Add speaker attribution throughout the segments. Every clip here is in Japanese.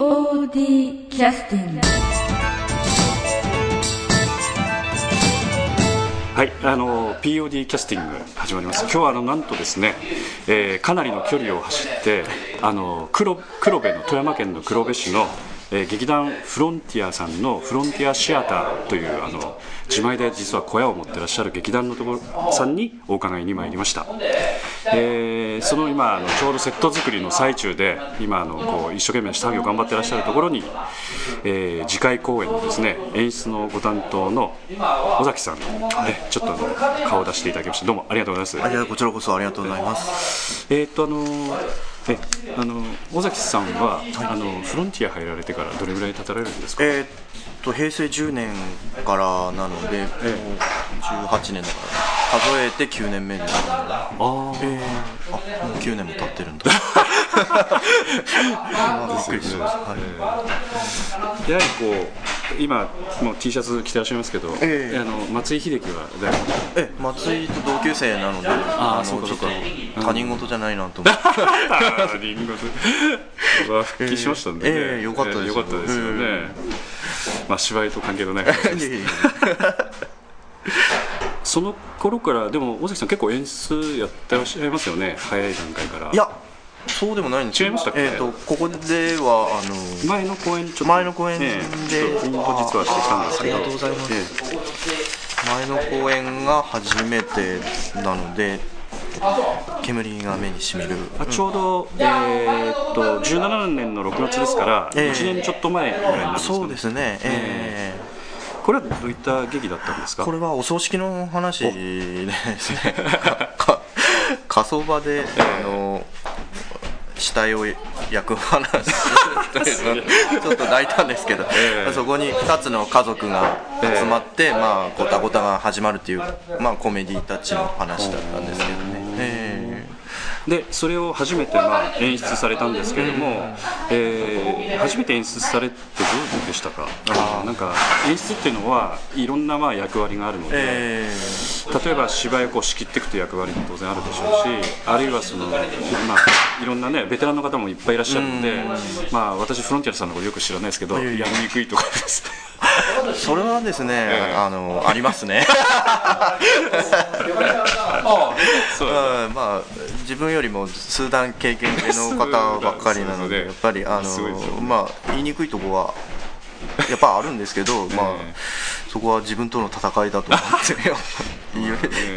Speaker 1: POD キャスティング
Speaker 2: はい、あの POD キャスティング始まります。今日はあのなんとですね、えーかなりの距離を走って、あの黒黒部の富山県の黒部市の、えー劇団フロンティアさんのフロンティアシアターというあの自前で実は小屋を持ってらっしゃる劇団のところさんにお伺いに参りました。えーその今あのちょうどセット作りの最中で今あのこう一生懸命下着を頑張ってらっしゃるところに、えー次回公演のですね演出のご担当の尾崎さん、ね、ちょっとあの顔を出していただきましたどうもありがとうございます。
Speaker 3: こちらこそありがとうございます。
Speaker 2: えーっとあのえあの尾崎さんは、あのフロンティア入られてからどれぐらい経たれるんですか？
Speaker 3: えーっと平成10年からなので、もう18年だから数えて9年目です。
Speaker 2: あー
Speaker 3: えー、あもう9年も経ってるんだ。あーびっくりしました。はい
Speaker 2: やはりこう今もう T シャツ着てらっしゃいますけど、
Speaker 3: ええ。
Speaker 2: あの松井秀喜はだいぶ
Speaker 3: え松井と同級生なので、
Speaker 2: あー
Speaker 3: のちょっと
Speaker 2: そうか。そうか
Speaker 3: 他人事じゃないなと思って。
Speaker 2: リンゴ。ス は復帰しましたんで、ね。
Speaker 3: ええよかったです
Speaker 2: よ。かったですよね、まあ芝居と関係のない話です。その頃からでも尾崎さん結構演出やってらっしゃいますよね。早い段階から。
Speaker 3: いやそうでもないんですよ。
Speaker 2: 違いましたっけ？
Speaker 3: えーっとここではあの
Speaker 2: 前の公演ちょっと。
Speaker 3: 前の公演で、
Speaker 2: ええ実はしてきたんですけど。
Speaker 3: あありがとうございます。
Speaker 2: え
Speaker 3: 前の公演が初めてなので煙が目にしみる。
Speaker 2: えあちょうど、えーっと17年の6月ですから、
Speaker 3: ええ。
Speaker 2: 1年ちょっと前ぐらいになるんですか、ね、
Speaker 3: そうですね、え
Speaker 2: これはどういった劇だったんですか？
Speaker 3: ーこれはお葬式の話ですね。か 火葬場で、あの死体を焼く話ちょっと大胆ですけど、
Speaker 2: ええ
Speaker 3: そこに2つの家族が集まって、まあ、ごたごたが始まるという、まあ、コメディタッチの話だったんですけどね。え
Speaker 2: でそれを初めてまあ演出されたんですけれども、えー初めて演出されてどうでしたか？なんか演出っていうのはいろんなまあ役割があるので、
Speaker 3: え
Speaker 2: 例えば芝居をこう仕切っていくという役割も当然あるでしょうしあるいはその、まあ、いろんなねベテランの方もいっぱいいらっしゃるので、まあ、私フロンティアさんのことよく知らないですけど、
Speaker 3: いや
Speaker 2: りにくいとかですね。
Speaker 3: ーそれはですね、
Speaker 2: ええ。
Speaker 3: あのありますね。
Speaker 2: そう。
Speaker 3: うんまあ自分よりも数段経験の方ばっかりなので、やっぱりあのまあ言いにくいとこはやっぱあるんですけど、まあ
Speaker 2: え
Speaker 3: そこは自分との戦いだと思って 言い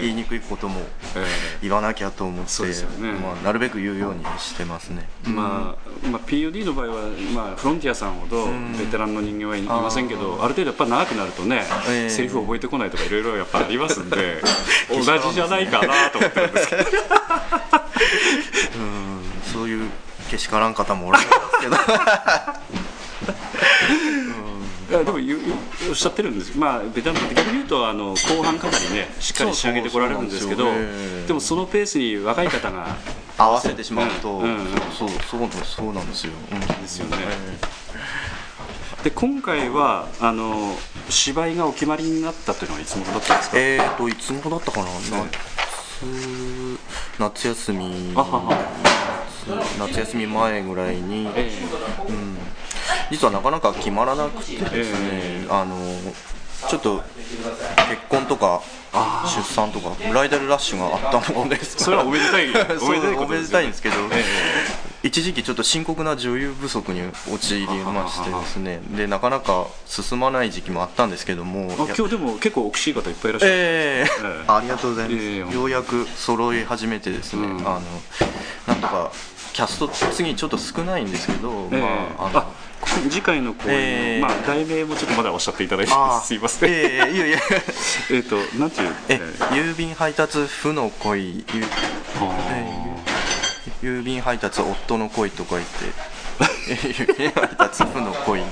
Speaker 3: 言いにくいことも
Speaker 2: え
Speaker 3: 言わなきゃと思って、
Speaker 2: ね。
Speaker 3: まあなるべく言うようにしてますね。
Speaker 2: えまあまあ、POD の場合は、まあ、フロンティアさんほどベテランの人間はいいませんけどある程度やっぱ長くなるとね、
Speaker 3: ええ。
Speaker 2: セリフ覚えてこないとかいろいろやっぱありますんで 同じじゃないかなと思ってるんですけど。
Speaker 3: うん。そういうけしからん方もおられますけど。
Speaker 2: でもおっしゃってるんです、まあ、ベテランって逆に言うとあの後半かなりねしっかり仕上げてこられるんですけど
Speaker 3: で
Speaker 2: もそのペースに若い方が
Speaker 3: 合わせてしまうと、
Speaker 2: うんうん。
Speaker 3: そうそうそうなんですよ。うん
Speaker 2: ですよね。で今回はあの芝居がお決まりになったというのはいつ頃だったんですか、
Speaker 3: えーといつ頃だったかな、夏夏休み。夏休み前ぐらいに、
Speaker 2: え。
Speaker 3: うん、実はなかなか決まらなくてですね、
Speaker 2: え
Speaker 3: あのちょっと結婚とか出産とかブライダルラッシュがあったものです
Speaker 2: それはおめでたい おめでたい
Speaker 3: んですけど、
Speaker 2: え
Speaker 3: 一時期ちょっと深刻な女優不足に陥りましてですね。でなかなか進まない時期もあったんですけども
Speaker 2: あ今日でも結構おくしい方いっぱいいらっしゃる、
Speaker 3: ええ。
Speaker 2: ええ。
Speaker 3: ありがとうございます、
Speaker 2: ええ。
Speaker 3: ようやく揃い始めてですね、
Speaker 2: うん。
Speaker 3: あのなんとかキャスト次ちょっと少ないんですけど、
Speaker 2: ええ。
Speaker 3: まああの
Speaker 2: あ次回の公演の、
Speaker 3: ええ
Speaker 2: まあ、題名もちょっとまだおっしゃっていただいてすいません、え
Speaker 3: ええいやいや。
Speaker 2: っ、となんていう
Speaker 3: え郵便配達負の恋。郵便配達夫の恋とか言って配達負の恋。
Speaker 2: ー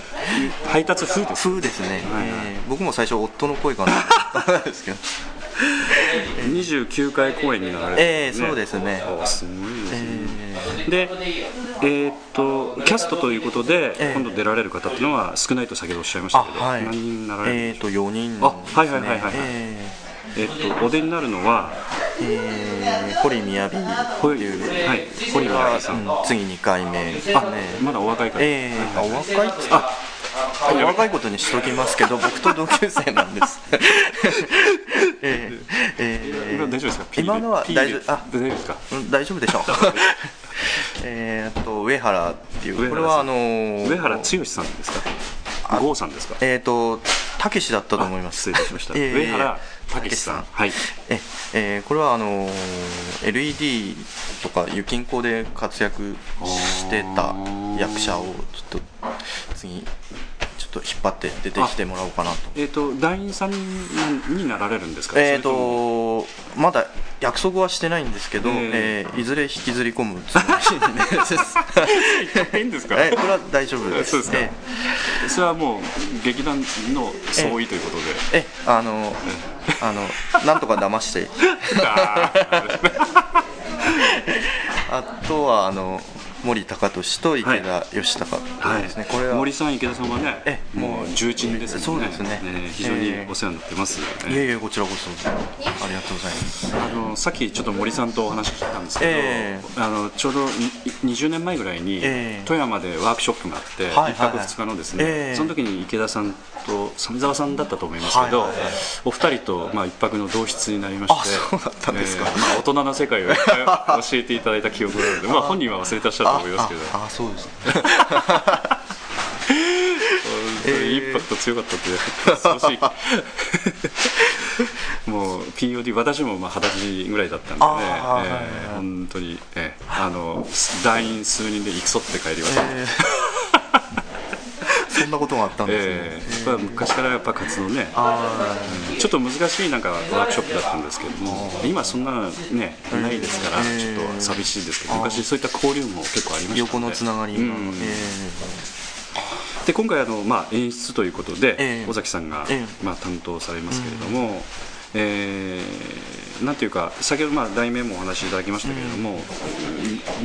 Speaker 2: 配達風です
Speaker 3: 風ですね、
Speaker 2: はいはい。
Speaker 3: ええ僕も最初夫の恋かな。と思ったんですけど
Speaker 2: 29回公演になられて、
Speaker 3: ええそうですね。
Speaker 2: あすごいですね、
Speaker 3: え
Speaker 2: で、えーっとキャストということで、
Speaker 3: ええ。
Speaker 2: 今度出られる方っていうのは少ないと先ほどおっしゃいましたけど、
Speaker 3: あはい。
Speaker 2: 何人になられるん
Speaker 3: えー、
Speaker 2: でしょう？
Speaker 3: と4人
Speaker 2: あはいはいはいはいはい。
Speaker 3: え
Speaker 2: え。ーっとお出になるのは？
Speaker 3: えー、堀宮城っていう
Speaker 2: はい。堀宮城さん。
Speaker 3: うん次2回目ね。
Speaker 2: あまだお若いから、
Speaker 3: え。ー、あお若いっつって
Speaker 2: あ
Speaker 3: お若いことにしときますけど 僕と同級生なんです。えーえー
Speaker 2: 今大丈夫ですか？
Speaker 3: 今のは大丈夫あ
Speaker 2: 大丈夫ですか？
Speaker 3: うん大丈夫でしょう。えーっと上原っていうこれはあのー
Speaker 2: 上原剛さんですか？郷さんですか？
Speaker 3: えーっとたけしだったと思います。
Speaker 2: 失礼しました、
Speaker 3: えー
Speaker 2: 上原武さん。はい
Speaker 3: ええーこれはあのー LED とかゆきんこで活躍してた役者をちょっと次ちょっと引っ張って出てきてもらおうかなと。
Speaker 2: えっ、と団員さんになられるんですか？
Speaker 3: えー、
Speaker 2: それも？
Speaker 3: とまだ約束はしてないんですけど、
Speaker 2: えー。
Speaker 3: えーいずれ引きずり込むつもりです。
Speaker 2: いいんですか、
Speaker 3: えーこれは大丈夫です。
Speaker 2: そうですか。
Speaker 3: え
Speaker 2: それはもう劇団の総意ということで、
Speaker 3: ー。えあのあのなんとか騙して。
Speaker 2: あ
Speaker 3: とはあの森高俊と池田義孝
Speaker 2: はい
Speaker 3: ですね、これは
Speaker 2: 森さん池田さんはね
Speaker 3: え
Speaker 2: もう重鎮ですね。
Speaker 3: そうですね。
Speaker 2: えー非常にお世話になってます。よね、
Speaker 3: いえいえこちらこそ。ありがとうございます。
Speaker 2: あのさっきちょっと森さんとお話ししたんですけど、
Speaker 3: え
Speaker 2: あのちょうどに20年前ぐらいに
Speaker 3: ええ。
Speaker 2: 富山でワークショップがあって、
Speaker 3: はいはい
Speaker 2: 1泊2日のですね、
Speaker 3: ええ。
Speaker 2: その時に池田さんと鮫沢さんだったと思いますけど、
Speaker 3: はいはいはい。
Speaker 2: お二人と、まあ、一泊の同室になりまして
Speaker 3: あそうだったんですか。
Speaker 2: ええまあ、大人の世界を教えていただいた記憶があるので、まあ、本人は忘れてらっしゃると思いますけど。
Speaker 3: ああ そうですね。
Speaker 2: インパクト強かったって恐ろしい。もう POD 私もまあ二十歳ぐらいだったんでね、えー本当に、えーあの団員数人で戦って帰りました、
Speaker 3: えーそんなことがあったんですね、
Speaker 2: えーやっぱ昔からやっぱ活動ね。
Speaker 3: あ
Speaker 2: ちょっと難しいなんかワークショップだったんですけども今そんなねないですから
Speaker 3: えー
Speaker 2: ちょっと寂しいですけど昔そういった交流も結構ありました
Speaker 3: 横のつながりが、
Speaker 2: うん。
Speaker 3: え
Speaker 2: で今回あの、まあ、演出ということで、
Speaker 3: ええ。
Speaker 2: 尾崎さんが、
Speaker 3: え
Speaker 2: まあ、担当されますけれども、えーなんていうか先ほど、まあ、題名もお話しいただきましたけれども、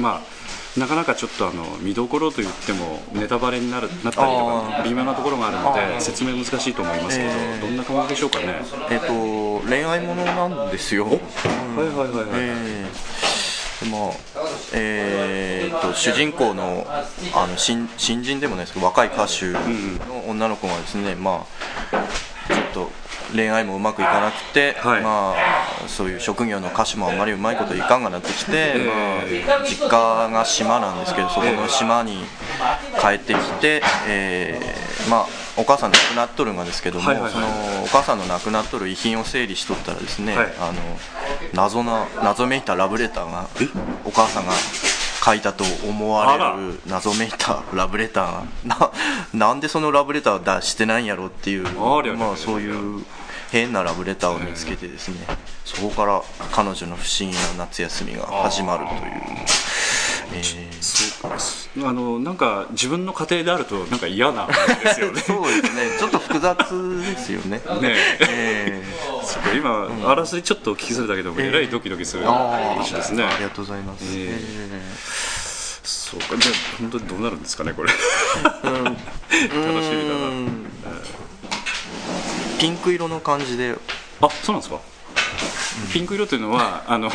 Speaker 2: まあ、なかなかちょっとあの見どころといってもネタバレになるなったりとか微妙なところがあるの
Speaker 3: あ
Speaker 2: で
Speaker 3: ー。
Speaker 2: 説明難しいと思いますけど、
Speaker 3: ええ
Speaker 2: どんな感じでしょうかね？
Speaker 3: ーえっ、と恋愛ものなんですよ、
Speaker 2: はいはいはいはい、
Speaker 3: えー。でまあえー、と主人公のあの新新人でもないですけど若い歌手の女の子がですね、まあ、恋愛もうまくいかなくて、
Speaker 2: はい。
Speaker 3: まあ、そういう職業の歌手もあんまりうまいこといかんがなってきて、
Speaker 2: え
Speaker 3: まあ、実家が島なんですけどそこの島に帰ってきて、えーまあ、お母さん亡くなっとるんがですけども、
Speaker 2: はいはいはい。
Speaker 3: そのお母さんの亡くなっとる遺品を整理しとったらですね、
Speaker 2: はい。
Speaker 3: あの謎な謎めいたラブレターがお母さんが書いたと思われる謎めいたラブレターがな なんでそのラブレターを出してないんやろっていうまあ、そういう変なラブレターを見つけてですねそこから彼女の不思議な夏休みが始まるという、えー。
Speaker 2: そうかあのなんか自分の家庭であるとなんか嫌なですよね。
Speaker 3: そうですね。ちょっと複雑ですよね。
Speaker 2: ね
Speaker 3: え
Speaker 2: そうか今、あらすじちょっとお聞きするだけでもえらいドキドキする話ですね。
Speaker 3: ーありがとうございます、
Speaker 2: え
Speaker 3: え。
Speaker 2: そうか。じゃあ本当にどうなるんですかねこれ。
Speaker 3: ー
Speaker 2: 楽しみだな。
Speaker 3: うん。ピンク色の感じで。
Speaker 2: あそうなんですか？ピンク色というのはあの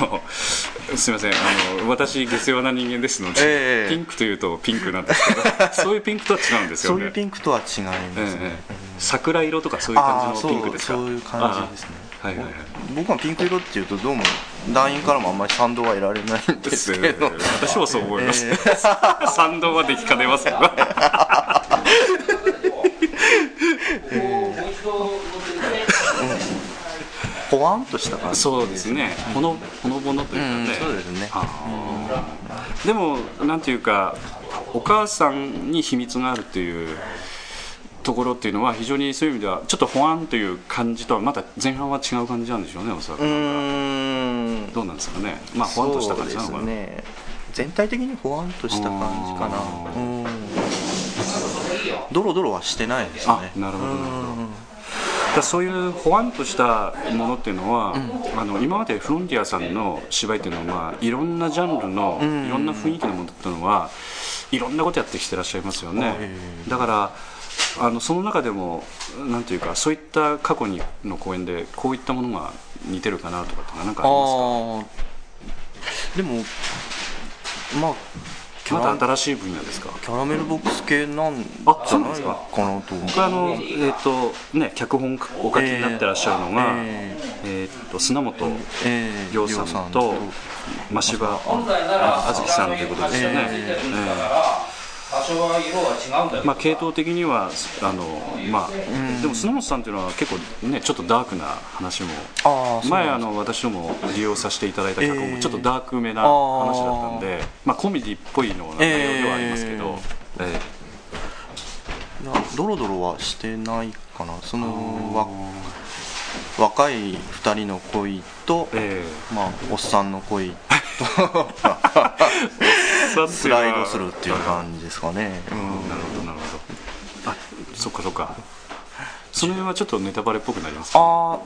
Speaker 2: すみません。あの私下世話な人間ですので、
Speaker 3: ええ。
Speaker 2: ピンクというとピンクなんですけど そういうピンクとは違うんですよね。
Speaker 3: そういうピンクとは違います
Speaker 2: ええ
Speaker 3: ね、
Speaker 2: ええ。桜色とかそういう感じのピンクですか？
Speaker 3: そういう感じですね
Speaker 2: はいはいはい。
Speaker 3: 僕はピンク色っていうとどうも団員からもあんまり賛同は得られないんですけど、
Speaker 2: 私もそう思います、
Speaker 3: え
Speaker 2: 賛同はできかねますが。
Speaker 3: ポワンとした感じ。
Speaker 2: そうですね。ほのほのぼのというかね、
Speaker 3: うんそうですね。
Speaker 2: でもなんていうかお母さんに秘密があるというところっていうのは非常にそういう意味ではちょっとほわんという感じとはまた前半は違う感じなんでしょうねおそらく。
Speaker 3: うーん。
Speaker 2: どうなんですかね。まあほわんとした感じなのかな、
Speaker 3: ね。全体的にほわんとした感じかな。
Speaker 2: あ
Speaker 3: うん。ドロドロはしてないです
Speaker 2: あ
Speaker 3: ね
Speaker 2: なるほどなるほど。
Speaker 3: うん。
Speaker 2: だそういうほわんとしたものっていうのは、あの今までフロンティアさんの芝居っていうのは、まあ、いろんなジャンルの、
Speaker 3: ん。
Speaker 2: いろんな雰囲気のものっていうのはいろんなことやってきてらっしゃいますよね、
Speaker 3: え
Speaker 2: だからあのその中でもなんていうかそういった過去にの公演でこういったものが似てるかなとかって何かあります
Speaker 3: か？でもまあ
Speaker 2: また新しい分野ですか？
Speaker 3: キャラメルボックス系なんじ
Speaker 2: ゃないか
Speaker 3: な。と思
Speaker 2: 僕あのえっ、ー、とね脚本お書きになってらっしゃるのが、えー、えー、と砂本亮さんと真柴あずきさんということですよね。えー。えー多少は色は違うんだまあ系統的にはあのまあ、でも砂本さんっていうのは結構ねちょっとダークな話も。前あの私ども利用させていただいた脚本もちょっとダークめな話だったんで、まあコメディっぽいの内容ではありますけど、えー、え
Speaker 3: ー、いやドロドロはしてないかな。そのわ若い2人の恋と、えー、まあおっさんの恋 スライドするっていう感じですかね、
Speaker 2: うん、なるほどなるほど。あそっかそっか。その辺はちょっとネタバレっぽくなりますか、ね、あ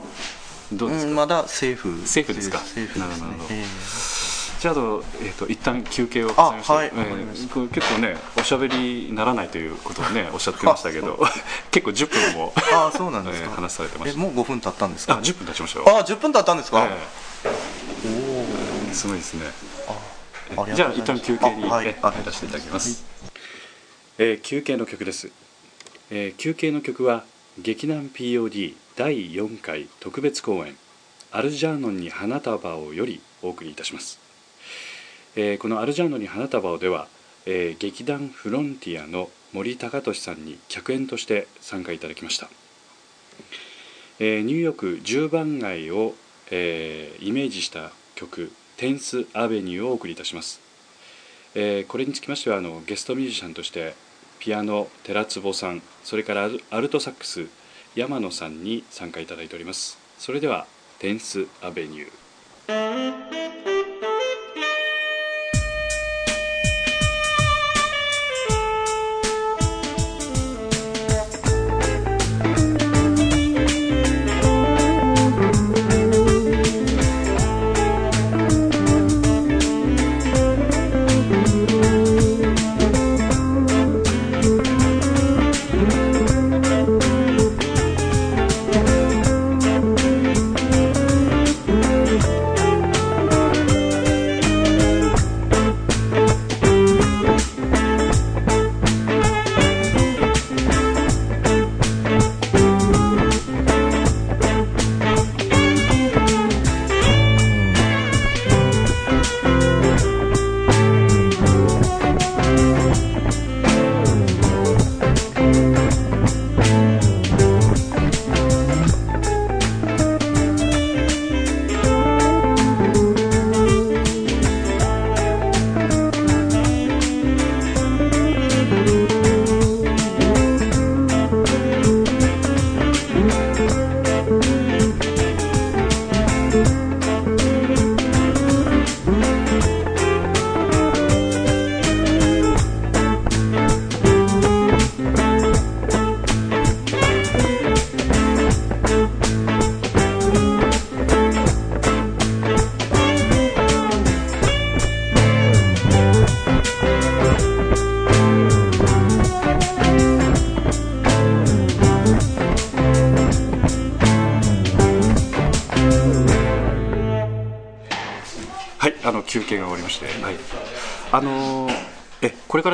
Speaker 3: どうですか、うん、まだセーフ。
Speaker 2: セーフですか？セーフ、ね、なるほど、えー、じゃあと,、えーと、一旦休憩を
Speaker 3: 挟みましはい、え
Speaker 2: ー、結構ねおしゃべりにならないということをねおっしゃってましたけど 結構10分も
Speaker 3: あそうなんですか、
Speaker 2: えー、話されてました。
Speaker 3: もう5分経ったんですか？
Speaker 2: あ10分経ちましたよ。
Speaker 3: あ10分経ったんですか、
Speaker 2: えー、おおすごいですねじゃあ一旦休憩に、はい、入らせていただきます、えー、休憩の曲です、えー、休憩の曲は劇団 POD 第4回特別公演アルジャーノンに花束をよりお送りいたします、えー、このアルジャーノンに花束をでは、えー、劇団フロンティアの森高俊さんに客演として参加いただきました、えー、ニューヨーク10番街を、えー、イメージした曲テンスアベニューをお送りいたします、えー、これにつきましてはあのゲストミュージシャンとしてピアノ寺坪さんそれからアルトサックス山野さんに参加いただいております。それではテンスアベニュー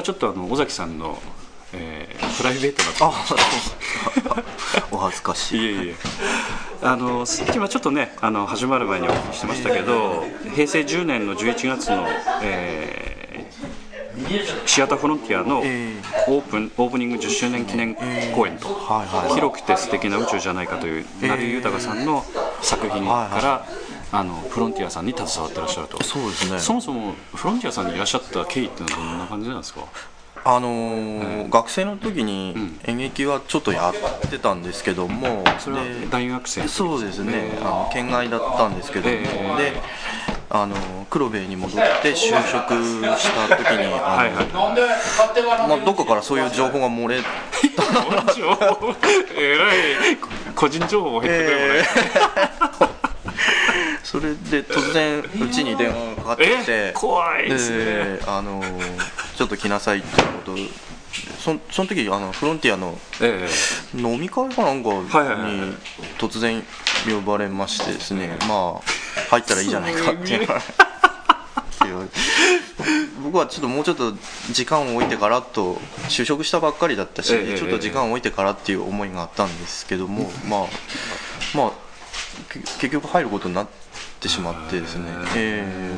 Speaker 2: えこれからちょっとあの尾崎さんの、えー、プライベート
Speaker 3: な お恥ずかしい。
Speaker 2: いえいえ。あの今ちょっとねあの始まる前にお聞きしてましたけど平成10年の11月の、えー、シアターフロンティアのオープンオープニング10周年記念公演と「広くて素敵な宇宙じゃないか」という成井豊さんの作品からあのフロンティアさんに携わってらっしゃると。
Speaker 3: そうですね。
Speaker 2: そもそもフロンティアさんにいらっしゃった経緯っていうのはどんな感じなんですか？
Speaker 3: あのー学生の時に演劇はちょっとやってたんですけども、
Speaker 2: それは大学生
Speaker 3: そうですね、あの県外だったんですけども、えー、であの黒部に戻って就職した時にあの、まあ、どこからそういう情報が漏れた
Speaker 2: えらい個人情報を減ってくれ、えー
Speaker 3: それで突然うちに電話がかかってきて
Speaker 2: 怖いです
Speaker 3: ね。あのちょっと来なさいってことそその時あのフロンティアの
Speaker 2: え
Speaker 3: 飲み会かなんかに突然呼ばれましてですねまあ入ったらいいじゃないかっていう。僕はちょっともうちょっと時間を置いてからと就職したばっかりだったし、
Speaker 2: ええ
Speaker 3: ちょっと時間を置いてからっていう思いがあったんですけども、まあまあけ結局入ることになってしまってですね、ええ。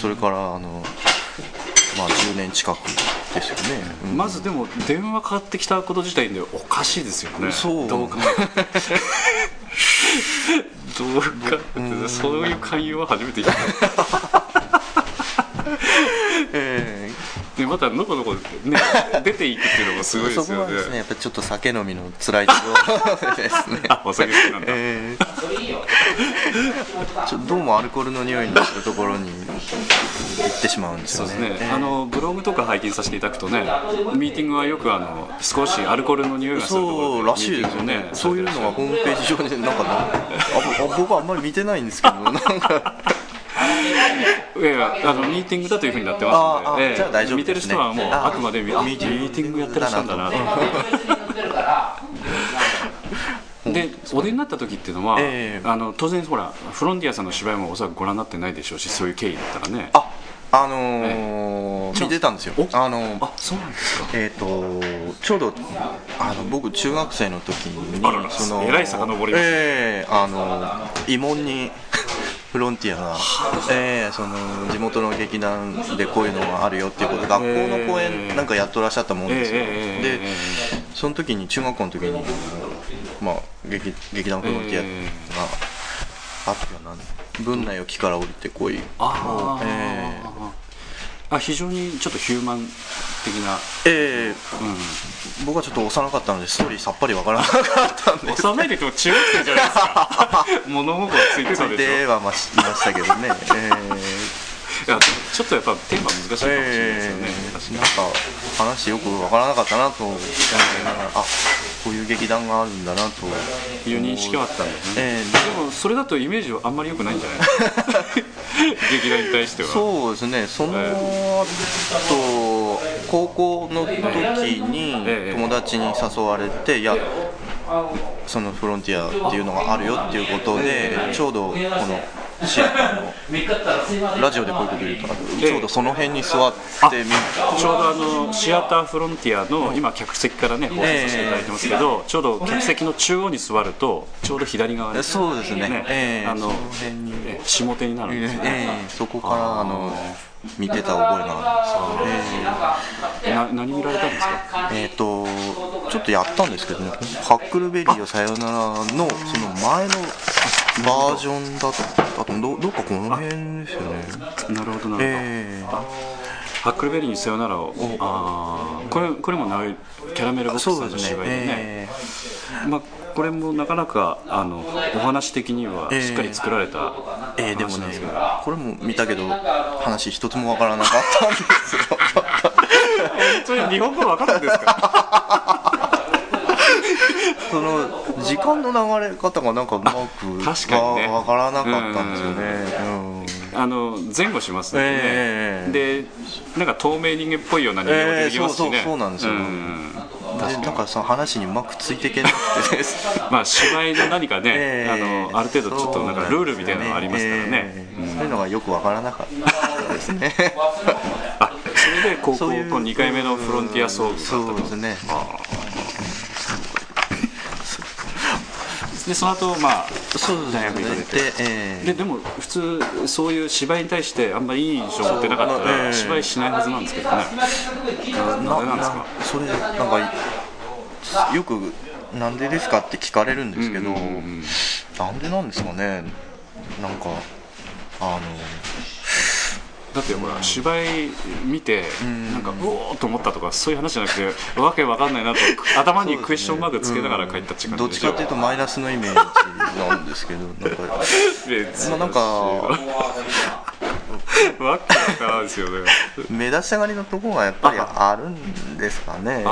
Speaker 3: それからあのまあ10年近くですよね、
Speaker 2: え
Speaker 3: うん。
Speaker 2: まずでも電話かかってきたこと自体でおかしいですよね。
Speaker 3: そう。
Speaker 2: どう考えてもどう考えてもそういう勧誘は初めて聞い
Speaker 3: え
Speaker 2: たでまたのこのこね。出ていくっていうのもすごいですよ
Speaker 3: そこはね
Speaker 2: ね
Speaker 3: やっぱりちょっと酒飲みの辛いところ ですね。
Speaker 2: あお酒好きなんだ、
Speaker 3: えー。ちょどうもアルコールの匂いのするところに行ってしまうんです
Speaker 2: そう
Speaker 3: よね
Speaker 2: ですね、
Speaker 3: えー。
Speaker 2: あのブログとか拝見させていただくとねミーティングはよくあの少しアルコールの匂いがするところ
Speaker 3: そうらしいですよね。そういうのがホームページ上になんかなああ僕はあんまり見てないんですけどなんか
Speaker 2: いやいやあのミーティングだというふうになってますので、
Speaker 3: ああじゃあ大丈夫
Speaker 2: 見てる人はもう
Speaker 3: あ
Speaker 2: あくまでミーティングやってらっしゃるんだなと。でお出になった時っていうのは、
Speaker 3: ええ。
Speaker 2: あの当然ほらフロンティアさんの芝居もおそらくご覧になってないでしょうしそういう経緯だったらね。
Speaker 3: ああのー見てたんですよ。
Speaker 2: お
Speaker 3: あの
Speaker 2: あそうなんですか。
Speaker 3: えー、とちょうどあの僕中学生の時に
Speaker 2: あらら
Speaker 3: その
Speaker 2: えらい遡りますね。
Speaker 3: ええあの慰問にフロンティアが、ええその地元の劇団でこういうのがあるよっていうことで学校の公演なんかやっとらっしゃったもんですよ、で
Speaker 2: え
Speaker 3: その時に中学校の時にまあ劇劇団フロンティア
Speaker 2: え
Speaker 3: があったよな文内を木から降りてこい。
Speaker 2: あー、
Speaker 3: え
Speaker 2: あ非常にちょっとヒューマン的な、
Speaker 3: ええ。
Speaker 2: う
Speaker 3: 僕はちょっと幼かったのでストーリーさっぱりわからなかったんで。
Speaker 2: ん、幼いで言っても中学生じゃないですか。物心ついてた
Speaker 3: つい
Speaker 2: でしょ。
Speaker 3: てはましいましたけどね、え
Speaker 2: いやちょっとやっぱテーマ難しいかもしれないですよね、
Speaker 3: え
Speaker 2: 確かに。
Speaker 3: なんか話よくわからなかったなと思いながらあこういう劇団があるんだなと。
Speaker 2: いう認識はあったんですね、
Speaker 3: ええ。
Speaker 2: でもそれだとイメージはあんまり良くないんじゃない？劇団に対しては。
Speaker 3: そうですね。その後高校の時に
Speaker 2: ええ。
Speaker 3: 友達に誘われていやそのフロンティアっていうのがあるよっていうことでちょうどこのシアターのラジオでこういうこと言うとちょうどその辺に座ってみ
Speaker 2: ちょうどあのシアターフロンティアの今客席からね放送させていただいてますけど、ちょうど客席の中央に座るとちょうど左側に。
Speaker 3: そうですね。ええ。
Speaker 2: あの下手になるんですよね、
Speaker 3: ええ。そこからあの見てた覚えがあるんですよ、え
Speaker 2: な何見られたんですか？
Speaker 3: ええーとちょっとやったんですけどね「ハックルベリーよさよなら」のその前のバージョンだった。とどどっかこの辺ですよね。
Speaker 2: なるほどなるほど、
Speaker 3: ええ。
Speaker 2: ハックルベリーにさよならを。あーこれこれも長いキャラメルボックスさんの芝居でね。
Speaker 3: え
Speaker 2: まあ、これもなかなかあのお話的には
Speaker 3: ええ。
Speaker 2: しっかり作られた話なんですけど、
Speaker 3: これも見たけど話一つもわからなかったんですよ。
Speaker 2: 本当に日本語わかるんですか？
Speaker 3: その時間の流れ方がなんかうまく
Speaker 2: 確かにね。
Speaker 3: わわからなかったんですよね、うん。
Speaker 2: あの前後しますよね、
Speaker 3: ええ
Speaker 2: でなんか透明人間っぽいような人形が出てきますしね、
Speaker 3: ええそうそうそうなんですよ。
Speaker 2: ん。
Speaker 3: でなんかその話にうまくついていけなくて。
Speaker 2: まあ芝居の何かね、
Speaker 3: ええ
Speaker 2: あのある程度ちょっとなんかルールみたいなのがありますからね。
Speaker 3: ええそういうのがよくわからなかったですね。
Speaker 2: あそれで高校
Speaker 3: そういう
Speaker 2: こう2回目のフロンティアソーグ
Speaker 3: そうですね
Speaker 2: でその後まあ大学行かれて。
Speaker 3: でええ。
Speaker 2: ででも普通そういう芝居に対してあんまりいい印象を持ってなかったら芝居しないはずなんですけどね。ななんですか？
Speaker 3: それなんかよく「なんでですか?」って聞かれるんですけど、
Speaker 2: うんうんうん。
Speaker 3: なんでなんですかね？なんかあの
Speaker 2: だってほら芝居見て
Speaker 3: ん。
Speaker 2: なんかうおーっと思ったとかそういう話じゃなくてわけわかんないなと頭にクエスチョンマークつけながら帰ったっていう
Speaker 3: どっちかっていうとマイナスのイメージなんですけどなんか。まあなんか
Speaker 2: わけわからんですよね。
Speaker 3: 目立ちたがりのところがやっぱりあるんですかね。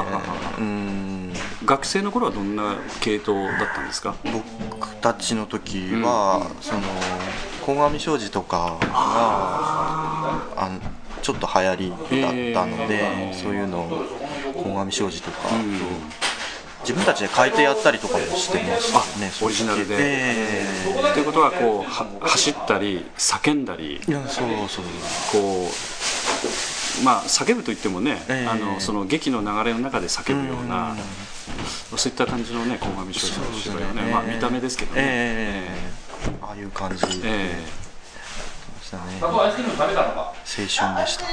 Speaker 3: うん
Speaker 2: 学生の頃はどんな系統だったんですか？
Speaker 3: 僕たちの時は、その鴻上庄司とかがあのちょっと流行りだったので、
Speaker 2: へー
Speaker 3: そういうのをこ鴻上庄司とか、あと自分たちで書いてやったりとかもしてますね
Speaker 2: オリジナルで、
Speaker 3: え
Speaker 2: ということはこうは走ったり叫んだり。
Speaker 3: えいやそうそう
Speaker 2: こうまあ叫ぶといってもね、
Speaker 3: ええ。
Speaker 2: あのその劇の流れの中で叫ぶような、そういった感じのね鴻上庄司の芝居はね、まあ、見た目ですけどね、
Speaker 3: ええ。ああいう感じ。で
Speaker 2: え
Speaker 1: ーム食べたのか？
Speaker 3: 青春でした。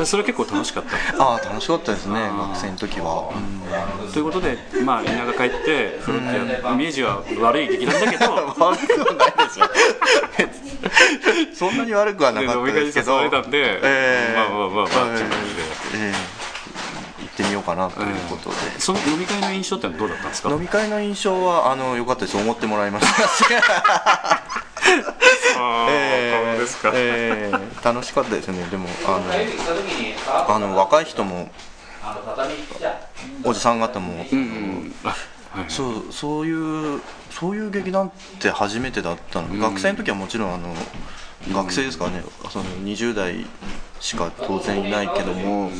Speaker 2: え それ結構楽しかった。
Speaker 3: ああ楽しかったですね学生の時は、うん。
Speaker 2: ということで、まあ、稲が帰ってフロンティアイメージは悪い劇団だけど。
Speaker 3: 悪くはないですよ。そんなに悪くはなかったですけど。
Speaker 2: われたんで、
Speaker 3: ええ。
Speaker 2: まあまあまあまあ、
Speaker 3: ええ。
Speaker 2: っていう感じで。
Speaker 3: ええ。行ってみようかなということで、
Speaker 2: その飲み会の印象ってどうだったんですか？
Speaker 3: 飲み会の印象はあの良かったです。思ってもらいました
Speaker 2: あ
Speaker 3: ええ
Speaker 2: ですか、
Speaker 3: ええ楽しかったですね。でもあのあの若い人もおじさん方も、
Speaker 2: うんうん。あはい。
Speaker 3: そうそういうそういう劇団って初めてだったの、学生の時はもちろんあの学生ですからね。その20代しか当然いないけども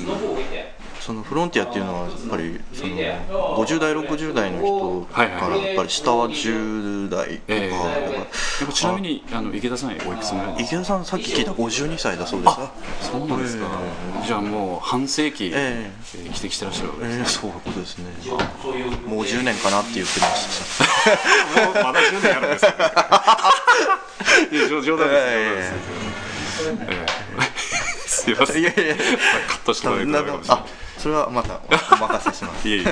Speaker 3: そのフロンティアっていうのはやっぱりその50代60代の人からやっぱり下は10代とか、
Speaker 2: ええ。
Speaker 3: だから
Speaker 2: やっぱちなみにあの池田さんおいくつぐらいですか？
Speaker 3: 池田さんさっき聞いた52歳だそうです。
Speaker 2: あそうなんですか、
Speaker 3: え
Speaker 2: じゃあもう半世紀、
Speaker 3: え
Speaker 2: え。ー生きてきてらっしゃるわけですね。
Speaker 3: ええそういうことですね。もう10年かなって言ってました
Speaker 2: もうまだ10年やるんですか？冗冗談です
Speaker 3: え
Speaker 2: 冗談ですええ。すいません。
Speaker 3: いやいやいや。
Speaker 2: カットしてもらえたら
Speaker 3: あそれはまたお任せします。
Speaker 2: いえいえ。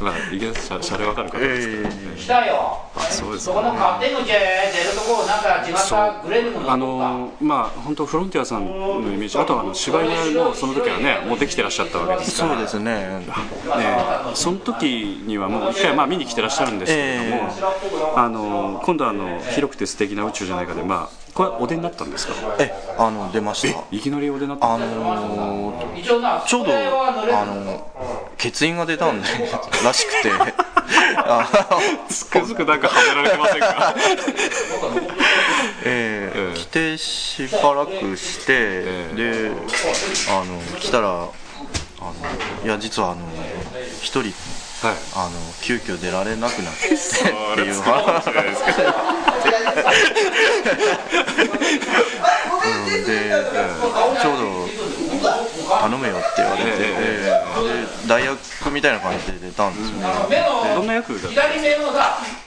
Speaker 2: まあ池田さんシャレわかる方ですけど、
Speaker 3: え。
Speaker 1: 来たよ。
Speaker 2: あそうです
Speaker 1: そこの
Speaker 2: か、
Speaker 1: 勝手口へ出るとこなんか違ったグレーの
Speaker 2: あのーまあ本当フロンティアさんのイメージあとはあの芝居もその時はねもうできてらっしゃったわけですから。
Speaker 3: そうですね。
Speaker 2: ねその時にはもう一回まあ見に来てらっしゃるんですけれども、あの今度はあの広くて素敵な宇宙じゃないかでまあこれお出になったんですか？
Speaker 3: えあの出ました。
Speaker 2: いきなりお出になった？
Speaker 3: あのーちょうどあの欠員が出たんで らしくて。あ
Speaker 2: つくづくなんかはめられてませんか？
Speaker 3: え
Speaker 2: ええ。
Speaker 3: ー来てしばらくして、であの来たらあのいや実はあの一人
Speaker 2: はい。
Speaker 3: あの急遽出られなくなって。って
Speaker 2: れ
Speaker 3: いう
Speaker 2: 作るかもしれないですけど。
Speaker 3: うんで、ちょうど頼めよって言われて、
Speaker 2: え
Speaker 3: で代役みたいな感じで出たんですよね、
Speaker 2: どんな役だ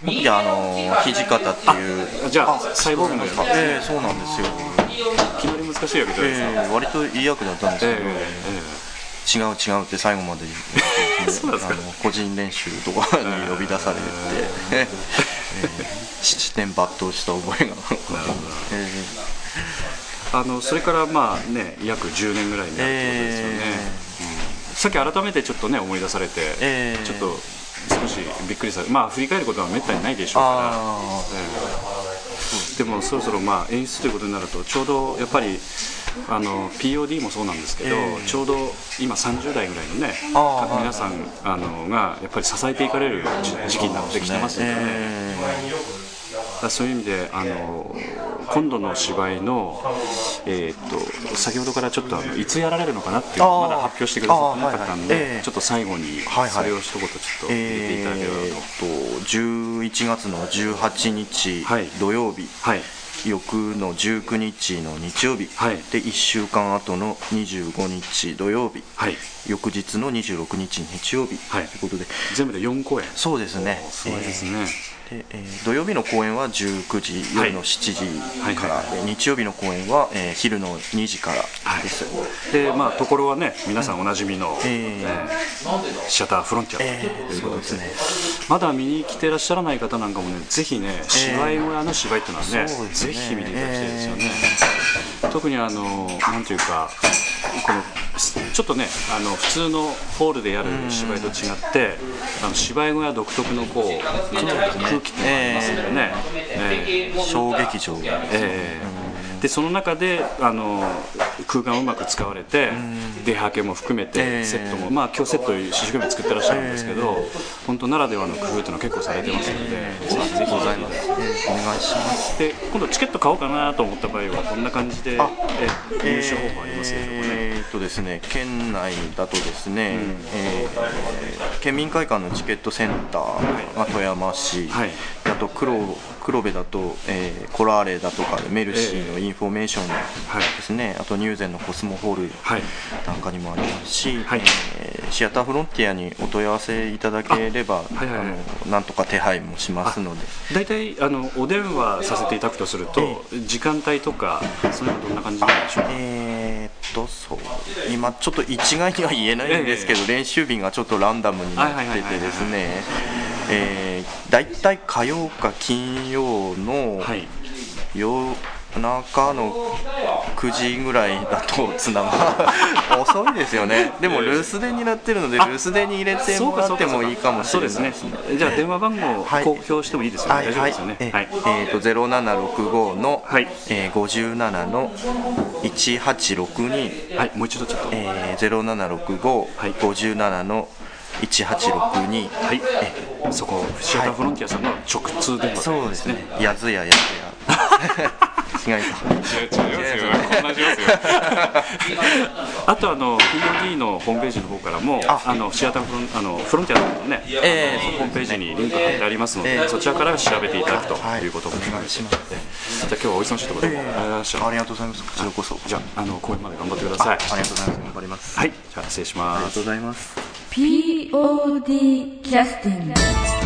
Speaker 3: いやあの土方っていう
Speaker 2: じゃあサイボーグの役
Speaker 3: ええそうなんですよ、
Speaker 2: いきなり難しい役じゃないですか、
Speaker 3: ええ割といい役だったんですけど、
Speaker 2: ええ
Speaker 3: 違う違うって最後まで あの個人練習とかに呼び出されて、ええ七点抜刀した覚えが。え
Speaker 2: あのそれからまあね約10年ぐらいになるってことですよね、うん。さっき改めてちょっとね思い出されて、
Speaker 3: ええ。
Speaker 2: ちょっと少しびっくりされまあ振り返ることはめったにないでしょうから。でもそろそろまあ演出ということになるとちょうどやっぱりあの POD もそうなんですけど、
Speaker 3: ええ。
Speaker 2: ちょうど今30代ぐらいのね皆さんあのがやっぱり支えていかれる時時期になってきてますよね。
Speaker 3: え
Speaker 2: だからそういう意味であの今度の芝居の、えーっと先ほどからちょっとあのいつやられるのかなっていうまだ発表してくださってなかったんで、
Speaker 3: はいはいええ。
Speaker 2: ちょっと最後に
Speaker 3: はいはい。
Speaker 2: それを一言ちょっと入れていただければと、
Speaker 3: えーっと11月の18日
Speaker 2: はい。
Speaker 3: 土曜日、
Speaker 2: はい。
Speaker 3: 翌の19日の日曜日、
Speaker 2: はい。
Speaker 3: で1週間後の25日土曜日、
Speaker 2: はい。
Speaker 3: 翌日の26日日曜日、
Speaker 2: はい。
Speaker 3: ということで。
Speaker 2: 全部で4公演。
Speaker 3: そうですね。
Speaker 2: すごいですね、
Speaker 3: えー。でえー土曜日の公演は19時夜の7時から、
Speaker 2: はい
Speaker 3: で日曜日の公演は、えー昼の2時からです、
Speaker 2: でまあところはね皆さんおなじみの、
Speaker 3: えー。
Speaker 2: えーシャターフロンティア
Speaker 3: えー
Speaker 2: ということで,、
Speaker 3: ですね。
Speaker 2: まだ見に来てらっしゃらない方なんかもねぜひね芝居小屋の芝居っていうのはね,、
Speaker 3: ね。
Speaker 2: ぜひ見ていただきたいですよね、特にあのなんていうかこのちょっとねあの普通のホールでやる芝居と違って、あの芝居小屋独特のこうなんていうか空気っていうのがありますんでね、えー
Speaker 3: 小劇場
Speaker 2: えーでその中であの空間をうまく使われて、出はけも含めて、
Speaker 3: えー
Speaker 2: セットも、まあ、今日セット一生懸命作ってらっしゃるんですけど、本当ならではの工夫というのは結構されてますので、ぜひぜひ
Speaker 3: ございます、えーお願いします。
Speaker 2: で今度チケット買おうかなと思った場合はこんな感じで、
Speaker 3: あ
Speaker 2: え入手方法ありますけれどもね、
Speaker 3: えーっとですね県内だとですね、えー県民会館のチケットセンターが富山市、
Speaker 2: はい
Speaker 3: あと黒黒部だと、えーコラーレだとかメルシーのインフォメーションですね、あと入善のコスモホール
Speaker 2: はい。
Speaker 3: なんかにもありますし、
Speaker 2: はい。
Speaker 3: えーシアターフロンティアにお問い合わせいただければ、
Speaker 2: はいはいはい。
Speaker 3: あのなんとか手配もしますので。
Speaker 2: 大体あのお電話させていただくとすると、時間帯とかそういうのはどんな感じなんでしょうか、
Speaker 3: えーっとそう。今ちょっと一概には言えないんですけど、練習日がちょっとランダムになっててですねえー大体火曜か金曜の
Speaker 2: はい。
Speaker 3: 夜中の9時ぐらいだとつなが 遅いですよね。でも留守電になってるので
Speaker 2: あ
Speaker 3: 留守電に入れてもらってもいいかもしれない。
Speaker 2: ですね。じゃあ電話番号を
Speaker 3: はい。
Speaker 2: 公表してもいいですよね、
Speaker 3: はい
Speaker 2: 大丈夫ですよね。
Speaker 3: え
Speaker 2: はい。
Speaker 3: えーと0765の、
Speaker 2: はい。
Speaker 3: えー57の1862
Speaker 2: はい、もう一度ちょっと、
Speaker 3: えー、0765、
Speaker 2: はい。
Speaker 3: 57の1862
Speaker 2: はい、そこシアターフロンティアさんの直通電話
Speaker 3: そうですね。や。ずややずや。違いか
Speaker 2: 違う違いますよ。同じますよ。あとあの POD のホームページの方からもあ。のシアターフロンあのフロンティアのね、
Speaker 3: ええ。
Speaker 2: ホームページにリンク貼ってありますので、
Speaker 3: ええ。
Speaker 2: そちらから調べていただくと
Speaker 3: はい。
Speaker 2: いうことを
Speaker 3: お願いします
Speaker 2: じゃあ今日はお忙しいところで、ありがとうございました
Speaker 3: ありがとうございます。こちらこそ。
Speaker 2: じゃああの公演まで頑張ってください。
Speaker 3: ありがとうございます。頑張ります。
Speaker 2: はい。じゃあ失礼し
Speaker 3: あり
Speaker 2: ます
Speaker 3: がとうございます
Speaker 4: POD キャスティング